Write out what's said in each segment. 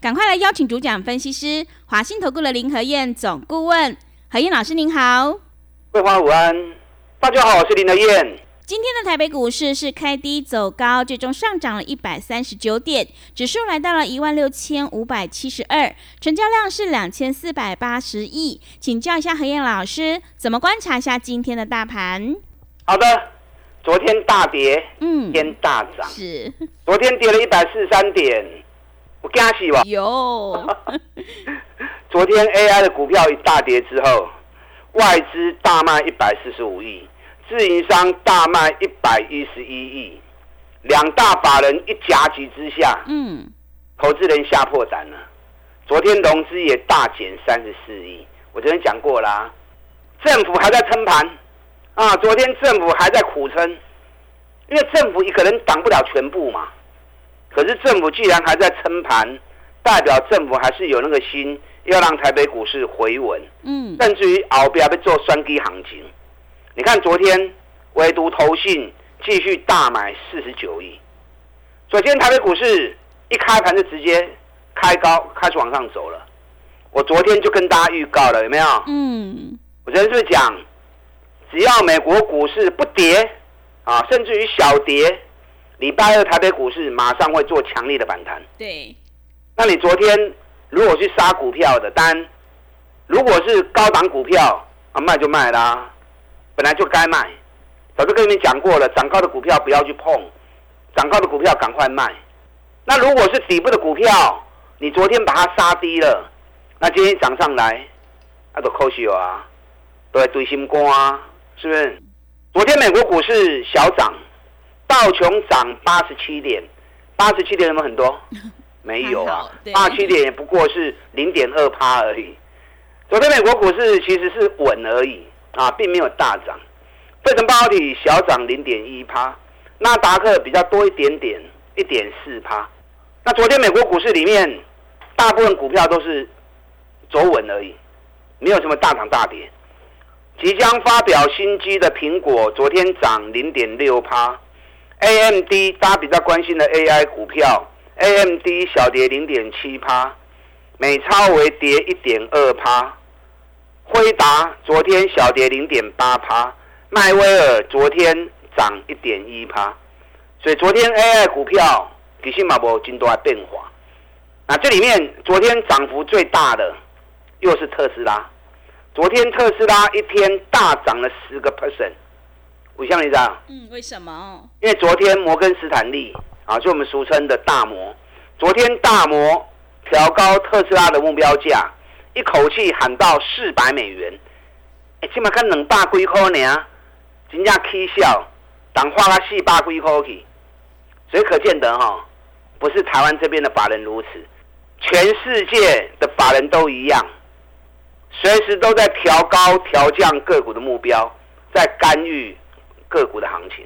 赶快来邀请主讲分析师华信投顾的林和燕总顾问，何燕老师您好，桂花午安，大家好，我是林和燕。今天的台北股市是开低走高，最终上涨了一百三十九点，指数来到了一万六千五百七十二，成交量是两千四百八十亿。请教一下何燕老师，怎么观察一下今天的大盘？好的，昨天大跌，嗯，天大涨，是，昨天跌了一百四十三点，我惊喜吧？有。昨天 AI 的股票一大跌之后，外资大卖一百四十五亿。自营商大卖一百一十一亿，两大法人一夹击之下，嗯，投资人吓破胆了。昨天融资也大减三十四亿，我昨天讲过啦，政府还在撑盘啊，昨天政府还在苦撑，因为政府一个人挡不了全部嘛。可是政府既然还在撑盘，代表政府还是有那个心要让台北股市回稳，嗯，甚至于熬不要被做双低行情。你看，昨天唯独投信继续大买四十九亿。昨天台北股市一开盘就直接开高，开始往上走了。我昨天就跟大家预告了，有没有？嗯。我昨天是讲，只要美国股市不跌啊，甚至于小跌，礼拜二台北股市马上会做强烈的反弹。对。那你昨天如果去杀股票的单，如果是高档股票啊，卖就卖啦。本来就该卖，早就跟你们讲过了，涨高的股票不要去碰，涨高的股票赶快卖。那如果是底部的股票，你昨天把它杀低了，那今天涨上来，那都可惜啊，都在堆心肝啊，是不是？昨天美国股市小涨，道琼涨八十七点，八十七点有没有很多？没有啊，八十七点也不过是零点二趴而已。昨天美国股市其实是稳而已。啊，并没有大涨，费城半导体小涨零点一趴，纳达克比较多一点点，一点四趴。那昨天美国股市里面，大部分股票都是走稳而已，没有什么大涨大跌。即将发表新机的苹果，昨天涨零点六趴，AMD 大家比较关心的 AI 股票，AMD 小跌零点七趴，美超为跌一点二趴。辉达昨天小跌零点八趴，迈威尔昨天涨一点一趴，所以昨天 AI 股票其实嘛无真多变化。那这里面昨天涨幅最大的又是特斯拉，昨天特斯拉一天大涨了十个 percent。吴香你这样？嗯，为什么？因为昨天摩根斯坦利啊，就我们俗称的大摩，昨天大摩调高特斯拉的目标价。一口气喊到四百美元，哎，起码看两百几块呢，真正起笑，当花了四百几块去，所以可见得哈，不是台湾这边的法人如此，全世界的法人都一样，随时都在调高、调降个股的目标，在干预个股的行情。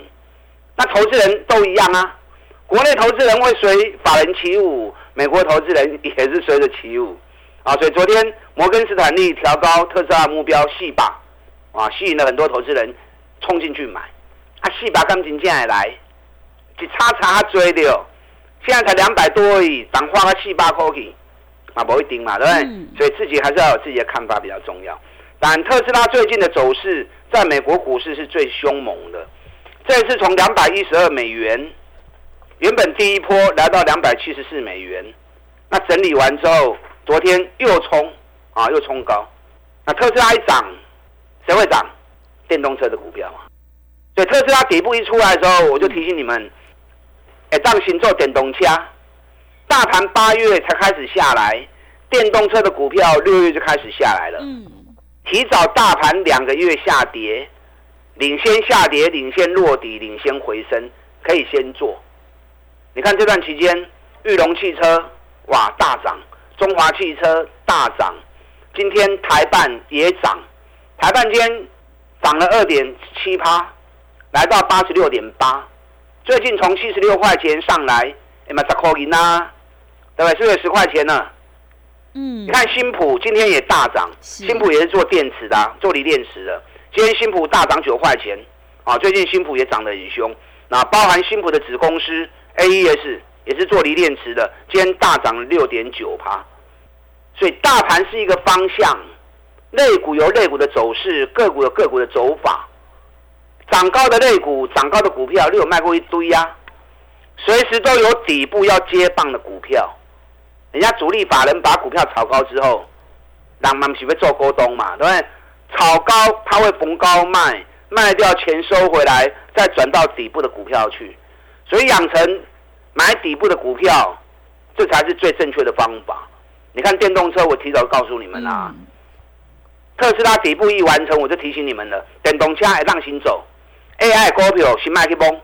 那投资人都一样啊，国内投资人会随法人起舞，美国投资人也是随着起舞。啊，所以昨天摩根斯坦利调高特斯拉目标细把，啊，吸引了很多投资人冲进去买。啊，四百刚进进来，一叉叉追的，现在才两百多而已，涨花个七八块去，啊，不一定嘛，对不对？所以自己还是要有自己的看法比较重要。但特斯拉最近的走势，在美国股市是最凶猛的。这次从两百一十二美元，原本第一波来到两百七十四美元，那整理完之后。昨天又冲啊，又冲高。那特斯拉一涨，谁会涨？电动车的股票嘛。所以特斯拉底部一出来的时候，我就提醒你们，哎，当行做电动车，大盘八月才开始下来，电动车的股票六月就开始下来了。嗯。提早大盘两个月下跌，领先下跌，领先落底，领先回升，可以先做。你看这段期间，裕隆汽车哇大涨。中华汽车大涨，今天台办也涨，台办今天涨了二点七趴，来到八十六点八，最近从七十六块钱上来，哎嘛十块银呐，对不对？是不是十块钱呢？嗯你，看新普今天也大涨，新普也是做电池的、啊，做锂电池的。今天新普大涨九块钱，啊，最近新普也涨得很凶。那包含新普的子公司 AES 也是做锂电池的，今天大涨六点九趴。所以大盘是一个方向，类股有类股的走势，个股有个股的走法。涨高的类股，涨高的股票，你有卖过一堆呀、随时都有底部要接棒的股票。人家主力法人把股票炒高之后，让们是要做沟通嘛，对不对？炒高他会逢高卖，卖掉钱收回来，再转到底部的股票去。所以养成买底部的股票，这才是最正确的方法。你看电动车，我提早告诉你们啦、嗯特斯拉底部一完成，我就提醒你们了，电动车还让行走，AI 股票新卖去崩，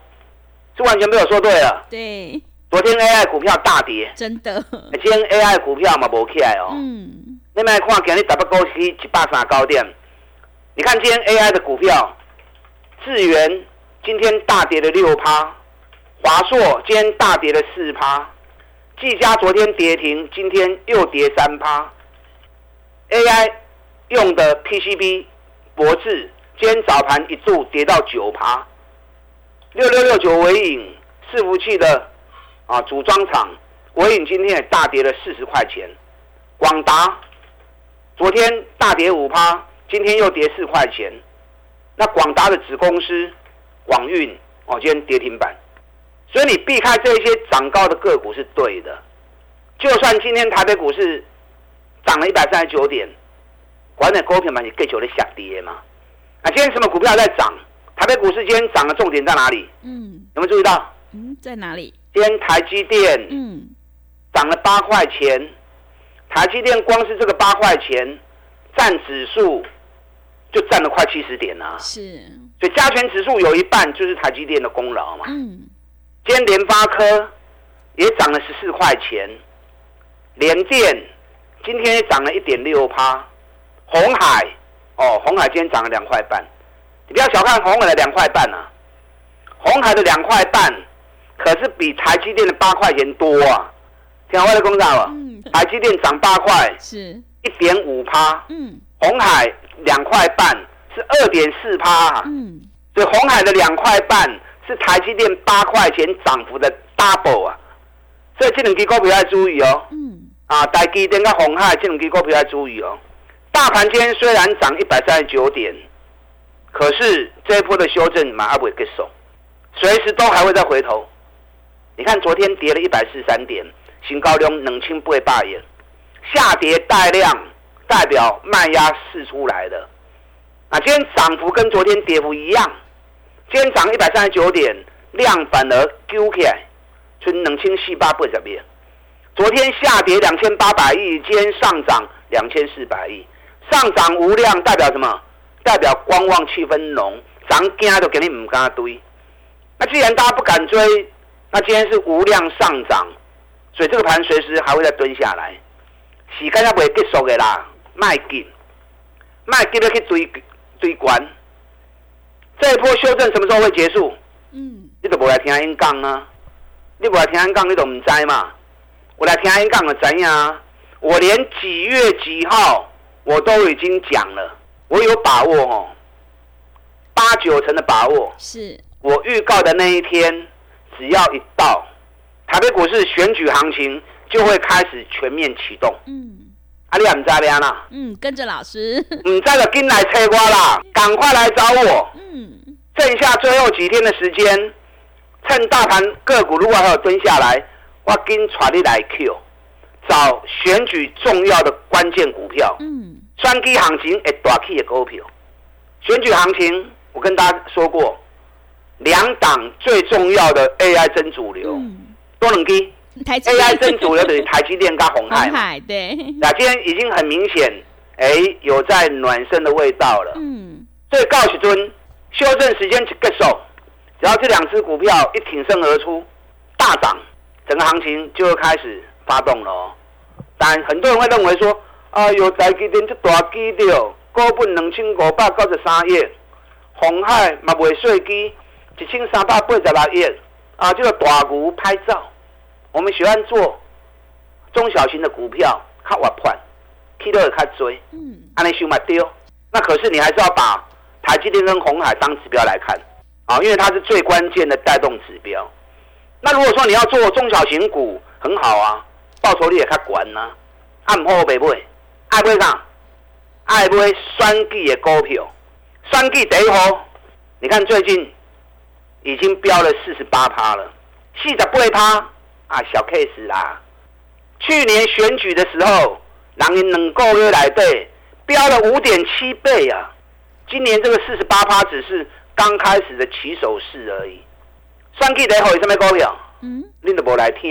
是完全被我说对了。对，昨天 AI 股票大跌，真的，今天 AI 股票嘛无起来哦。嗯，你卖看今日台北股市一百三高点，你看今天 AI 的股票，智源今天大跌了六趴，华硕今天大跌了四趴，技嘉昨天跌停，今天又跌三趴。AI 用的 PCB 博智今天早盘一度跌到九趴，六六六九尾影伺服器的啊组装厂，伟影今天也大跌了四十块钱。广达昨天大跌五趴，今天又跌四块钱。那广达的子公司广运哦，今天跌停板。所以你避开这些涨高的个股是对的。就算今天台北股市涨了一百三十九点，管理股票嘛，你更久的下跌嘛。那今天什么股票在涨？台北股市今天涨的重点在哪里？嗯有没有注意到？嗯，在哪里？今天台积电嗯，涨了八块钱，台积电光是这个八块钱占指数就占了快七十点啊，是，所以加权指数有一半就是台积电的功劳嘛。嗯，今天联发科也涨了十四块钱，联电今天也涨了一点六趴，红海哦，红海今天涨了两块半，你不要小看红海的两块半啊，红海的两块半可是比台积电的八块钱多啊，听我的公道了，嗯。台积电涨八块，是，一点五趴，嗯。红海两块半是二点四趴啊。嗯，所以红海的两块半是台积电八块钱涨幅的 double 啊，所以这两支股票要注意哦。嗯，啊，台积电跟红海这两支股票要注意哦。大盘今天虽然涨一百三十九点，可是这一波的修正马上不会结束，随时都还会再回头。你看昨天跌了一百四十三点，新高量冷清不会罢演，下跌带量代表卖压释出来的。啊，今天涨幅跟昨天跌幅一样，今天涨一百三十九点，量反而揪起来，存冷清四八八十边。昨天下跌两千八百亿，今天上涨两千四百亿，上涨无量代表什么？代表观望气氛浓，涨惊就给你唔敢追。那既然大家不敢追，那今天是无量上涨，所以这个盘随时还会再蹲下来。时间也未结束的啦，卖紧，卖紧要去追追关。这一波修正什么时候会结束？嗯，你都无来听因讲啊！你无来听因讲，你都唔知嘛？我来听因讲就知影啊！我连几月几号我都已经讲了，我有把握哦，八九成的把握。是，我预告的那一天，只要一到，台北股市选举行情就会开始全面启动。嗯。啊，你也唔知咧啦，嗯，跟着老师，唔知就紧来催我啦，赶快来找我。嗯。剩下最后几天的时间，趁大盘个股如果还有蹲下来，我跟传你来 Q，找选举重要的关键股票，嗯，双基行情会大起的股票。选举行情，我跟大家说过，两档最重要的 AI 真主流，嗯，多能低。AI 真主流等于台积电跟红海嘛。对，那今天已经很明显，哎，有在暖身的味道了。嗯所以告时尊修正时间一结束，只要这两只股票一挺身而出，大涨，整个行情就会开始发动了哦。但很多人会认为说，啊，有台积电这大基调，股本两千五百九十三亿，红海嘛未税基一千三百八十六亿，啊，这个大股拍照。我们喜欢做中小型的股票，较活盘，起都会较追，嗯，安尼想嘛对。那可是你还是要把台积电跟红海当指标来看，啊，因为它是最关键的带动指标。那如果说你要做中小型股，很好啊，报酬率也较管呢。按好袂买，爱买啥？爱买双季的股票，双季第一号，你看最近已经飙了四十八趴了，四十八趴啊，小 case 啦。去年选举的时候，人因两个月来对飙了五点七倍啊。今年这个四十八趴只是刚开始的起手式而已。算计得好有什么股票？嗯，你都无来听，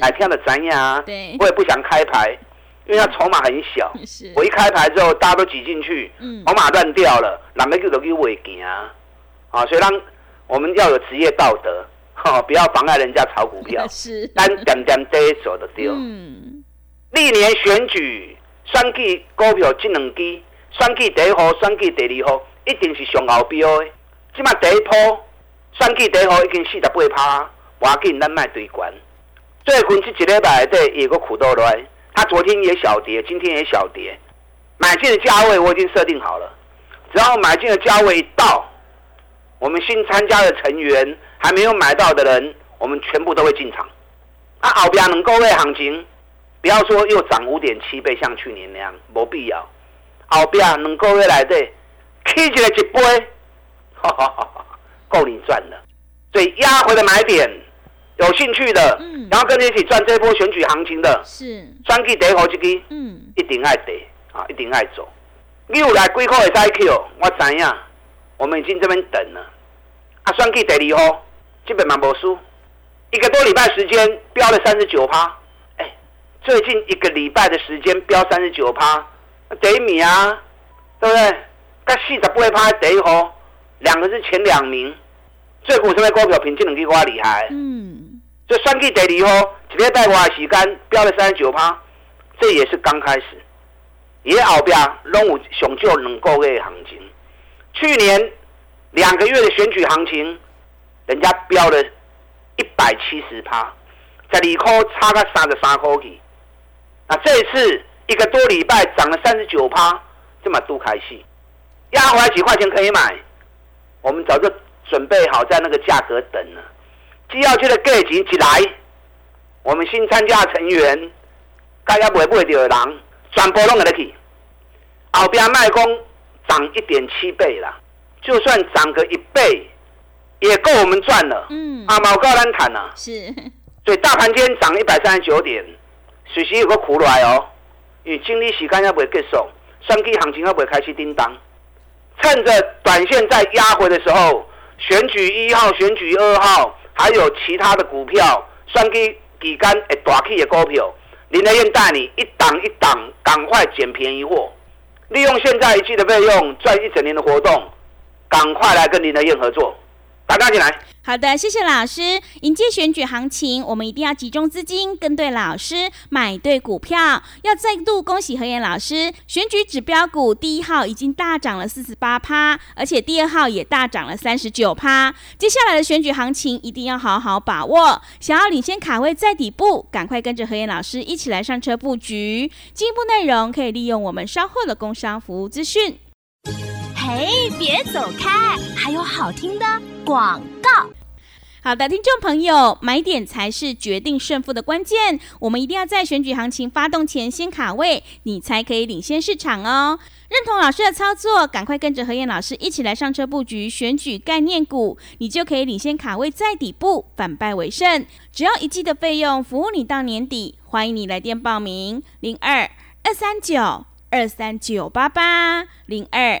来听的怎样？对，我也不想开牌。因为它筹码很小，我一开牌之后，大家都挤进去，筹码乱掉了，哪个就都去尾行啊？啊，所以让我们要有职业道德，哈，不要妨碍人家炒股票，是单点点跌走的丢。嗯，历年选举选举股票这两支，选举第一号、选举第二号，一定是上后标的。即马第一波选举第一号已经四十八趴，我紧咱卖对关。最近这一礼拜底有个苦豆来。它昨天也小跌，今天也小跌。买进的价位我已经设定好了，只要买进的价位一到，我们新参加的成员还没有买到的人，我们全部都会进场。啊，后边能够位行情，不要说又涨五点七倍，像去年那样，没必要。后边能够位来对，起起来一杯，够你赚的。所以压回的买点。有兴趣的，嗯，然后跟你一起赚这波选举行情的，是双 K 得好几支，嗯，一定爱得啊，一定爱走。六来归口的 IQ，我知影，我们已经这边等了。啊，双 K 第二号基本嘛无输，一个多礼拜时间飙了三十九趴，哎，最近一个礼拜的时间飙三十九趴，第一名啊，对不对？甲四十八趴第一号，两个是前两名。最股什么股票平均能力我厉害？嗯，这三 K 第二号，一个带我的时间飙了三十九趴，这也是刚开始，也后边拢有上少两个月行情。去年两个月的选举行情，人家飙了一百七十趴，在二块差个三十三块去。那这一次一个多礼拜涨了三十九趴，这么多开戏，压回来几块钱可以买，我们早就。准备好在那个价格等了，只要这个价钱起来，我们新参加成员，该要买不会的人，全部拢给得去。后边卖工涨一点七倍了，就算涨个一倍，也够我们赚了。嗯，啊，毛高兰坦呐，是。所以大盘今天涨一百三十九点，随时有个苦来哦，因为经历时间要不会结束，三 K 行情要不会开始叮当，趁着短线在压回的时候。选举一号、选举二号，还有其他的股票，算给底干会大起的股票，林德燕带你一档一档，赶快捡便宜货，利用现在一季的费用赚一整年的活动，赶快来跟林德燕合作。大家进来。好的，谢谢老师。迎接选举行情，我们一定要集中资金，跟对老师，买对股票。要再度恭喜何燕老师，选举指标股第一号已经大涨了四十八趴，而且第二号也大涨了三十九趴。接下来的选举行情一定要好好把握。想要领先卡位在底部，赶快跟着何燕老师一起来上车布局。进一步内容可以利用我们稍后的工商服务资讯。嘿，别走开，还有好听的广告。好的，听众朋友，买点才是决定胜负的关键。我们一定要在选举行情发动前先卡位，你才可以领先市场哦。认同老师的操作，赶快跟着何燕老师一起来上车布局选举概念股，你就可以领先卡位在底部，反败为胜。只要一季的费用，服务你到年底。欢迎你来电报名：零二二三九二三九八八零二。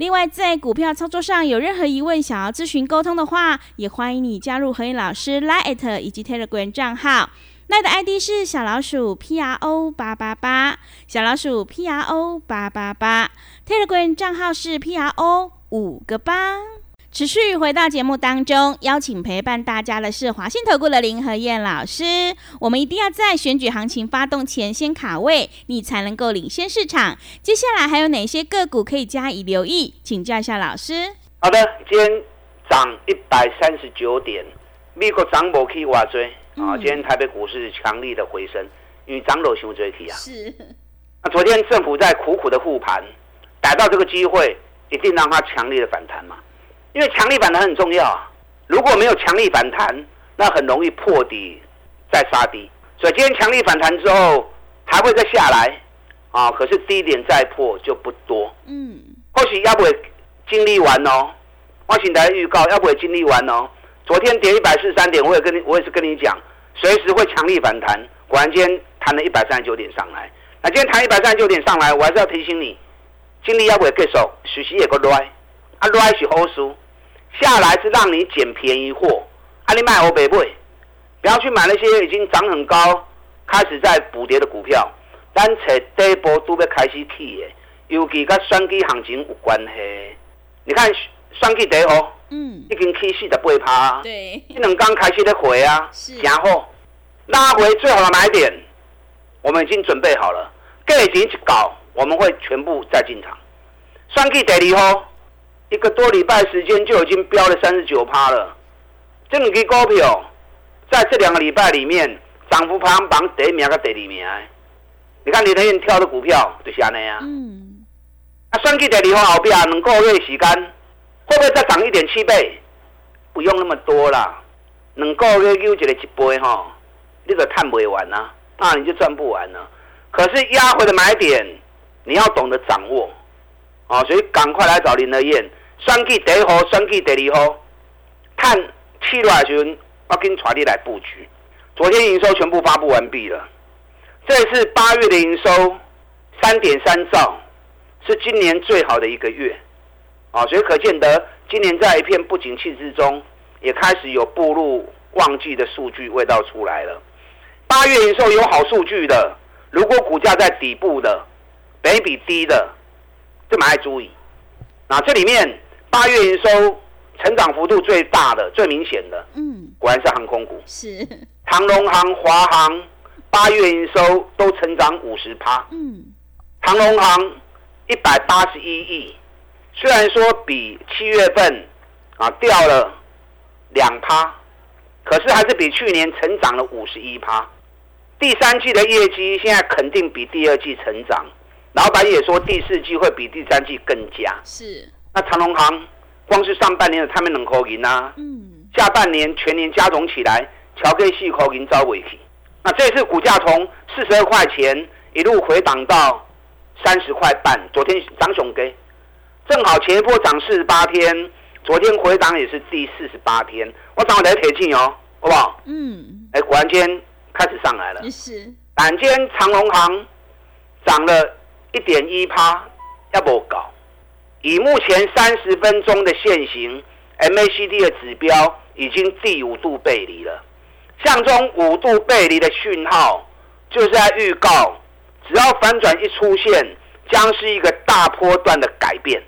另外，在股票操作上有任何疑问，想要咨询沟通的话，也欢迎你加入何颖老师 Line 以及 Telegram 账号。Line 的 ID 是小老鼠 P R O 八八八，小老鼠 P R O 八八八。Telegram 账号是 P R O 五个八。持续回到节目当中，邀请陪伴大家的是华信投顾的林和燕老师。我们一定要在选举行情发动前先卡位，你才能够领先市场。接下来还有哪些个股可以加以留意？请教一下老师。好的，今天涨一百三十九点，美国涨不去挖追啊。今天台北股市强力的回升，因为涨楼熊追起啊。是。那昨天政府在苦苦的护盘，逮到这个机会，一定让它强烈的反弹嘛。因为强力反弹很重要啊！如果没有强力反弹，那很容易破底再杀低。所以今天强力反弹之后，还会再下来啊！可是低点再破就不多。嗯，或许要不会经历完哦。我请大家预告，要不会经历完哦。昨天跌一百四十三点，我也跟你，我也是跟你讲，随时会强力反弹。果然今天弹了一百三十九点上来。那今天弹一百三十九点上来，我还是要提醒你，经历要不会结束，随时也个来。啊，来是好事，下来是让你捡便宜货。啊，你买欧北贝，不要去买那些已经涨很高、开始在补跌的股票。咱找底部都要开始起的，尤其跟选举行情有关系。你看选举第号，嗯，已经起四十八趴，对，这两刚开始的回啊，是，然后拉回最好的买点，我们已经准备好了。价钱一搞，我们会全部再进场。选举第二号。一个多礼拜时间就已经飙了三十九趴了，这两支股票在这两个礼拜里面涨幅排行榜第一名跟第二名。你看李德燕挑的股票就是安尼啊。嗯。啊，算计第二号后边两个月时间，会不会再涨一点七倍？不用那么多啦，两个月又一个一倍哈，你个赚不完呐，那你就赚不完了。可是压回的买点，你要懂得掌握，啊，所以赶快来找林德燕。选举第一号，选举第二号，看起来时阵，我跟传你来布局。昨天营收全部发布完毕了，这是八月的营收三点三兆，是今年最好的一个月啊！所以可见得今年在一片不景气之中，也开始有步入旺季的数据味道出来了。八月营收有好数据的，如果股价在底部的，北比低的，这么爱注意。那这里面。八月营收成长幅度最大的、最明显的，嗯，果然是航空股，是。长龙航、华航，八月营收都成长五十趴，嗯，长龙航一百八十一亿，虽然说比七月份啊掉了两趴，可是还是比去年成长了五十一趴。第三季的业绩现在肯定比第二季成长，老板也说第四季会比第三季更佳，是。那长隆行光是上半年的他们能扣银啊，嗯，下半年全年加总起来，乔克系扣银招尾去。那这次股价从四十二块钱一路回档到三十块半，昨天涨熊给，正好前一波涨四十八天，昨天回档也是第四十八天，我涨了铁气哦，好不好？嗯，哎，果然间开始上来了，是。板间长隆行涨了一点一趴，要不搞？以目前三十分钟的现形，MACD 的指标已经第五度背离了。像中五度背离的讯号，就是在预告，只要反转一出现，将是一个大波段的改变。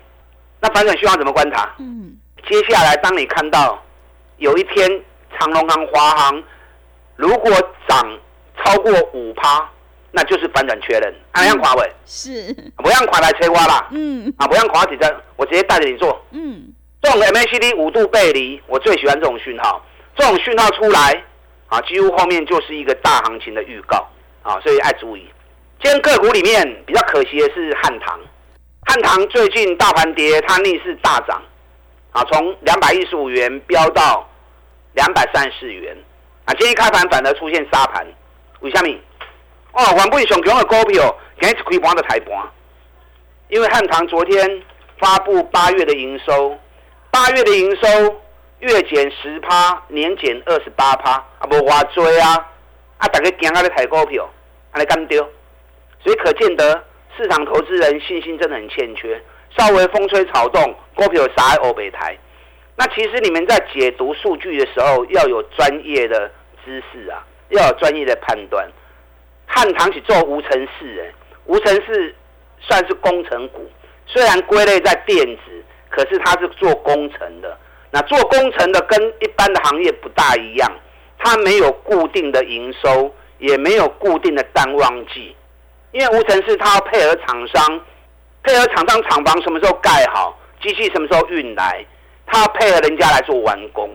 那反转讯号怎么观察？嗯，接下来当你看到有一天长隆航、华航如果涨超过五趴。那就是反转确认，啊，让垮尾。是，不让垮来催瓜啦，嗯，啊，不让垮几针，我直接带着你做，嗯，这种 MACD 五度背离，我最喜欢这种讯号，这种讯号出来，啊，几乎后面就是一个大行情的预告，啊，所以爱注意。今天个股里面比较可惜的是汉唐，汉唐最近大盘跌，它逆势大涨，啊，从两百一十五元飙到两百三十四元，啊，今天一开盘反而出现杀盘，为什么？哦，原本上强的股票，今日开盘的台盘，因为汉唐昨天发布八月的营收，八月的营收月减十趴，年减二十八趴，啊，无话多啊，啊，大家惊啊咧抬股票，安尼干丢，所以可见得市场投资人信心真的很欠缺，稍微风吹草动，股票杀欧北台。那其实你们在解读数据的时候，要有专业的知识啊，要有专业的判断。汉唐起做无尘室，哎，无尘室算是工程股，虽然归类在电子，可是它是做工程的。那做工程的跟一般的行业不大一样，它没有固定的营收，也没有固定的淡旺季，因为无尘室它要配合厂商，配合厂商厂房什么时候盖好，机器什么时候运来。他配合人家来做完工，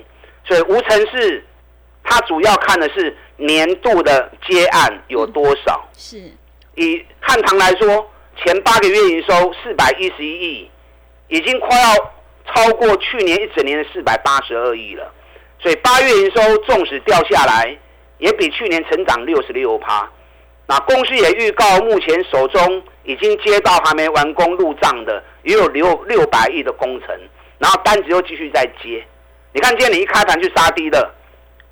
所以无尘室，他主要看的是年度的接案有多少。是，以汉唐来说，前八个月营收四百一十一亿，已经快要超过去年一整年的四百八十二亿了。所以八月营收纵使掉下来，也比去年成长六十六趴。那公司也预告，目前手中已经接到还没完工入账的，也有六六百亿的工程。然后单子又继续在接，你看今天你一开盘去杀低了，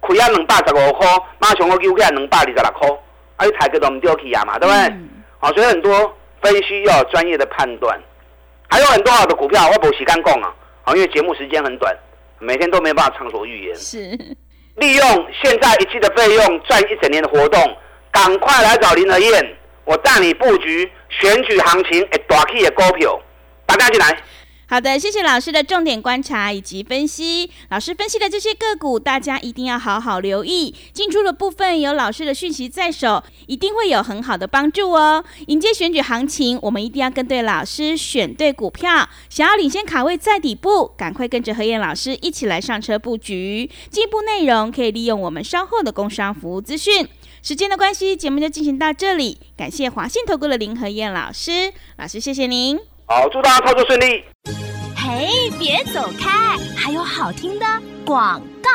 亏啊两百十五块，马上我丢起来两百二十六块，啊，你抬个都唔丢起啊嘛，对不对？好，所以很多分析要有专业的判断，还有很多好的股票，我冇时间讲啊，好，因为节目时间很短，每天都没办法畅所欲言。是，利用现在一期的费用赚一整年的活动，赶快来找林和燕，我带你布局选举行情诶大起的股票，大家进来。好的，谢谢老师的重点观察以及分析。老师分析的这些个股，大家一定要好好留意。进出的部分有老师的讯息在手，一定会有很好的帮助哦。迎接选举行情，我们一定要跟对老师，选对股票。想要领先卡位在底部，赶快跟着何燕老师一起来上车布局。进一步内容可以利用我们稍后的工商服务资讯。时间的关系，节目就进行到这里。感谢华信投顾的林何燕老师，老师谢谢您。好，祝大家操作顺利。嘿，别走开，还有好听的广告。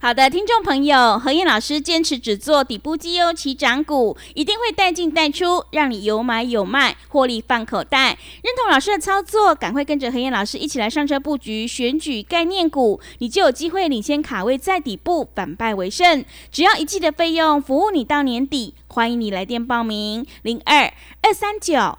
好的，听众朋友，何燕老师坚持只做底部绩优起涨股，一定会带进带出，让你有买有卖，获利放口袋。认同老师的操作，赶快跟着何燕老师一起来上车布局选举概念股，你就有机会领先卡位在底部，反败为胜。只要一季的费用，服务你到年底。欢迎你来电报名：零二二三九。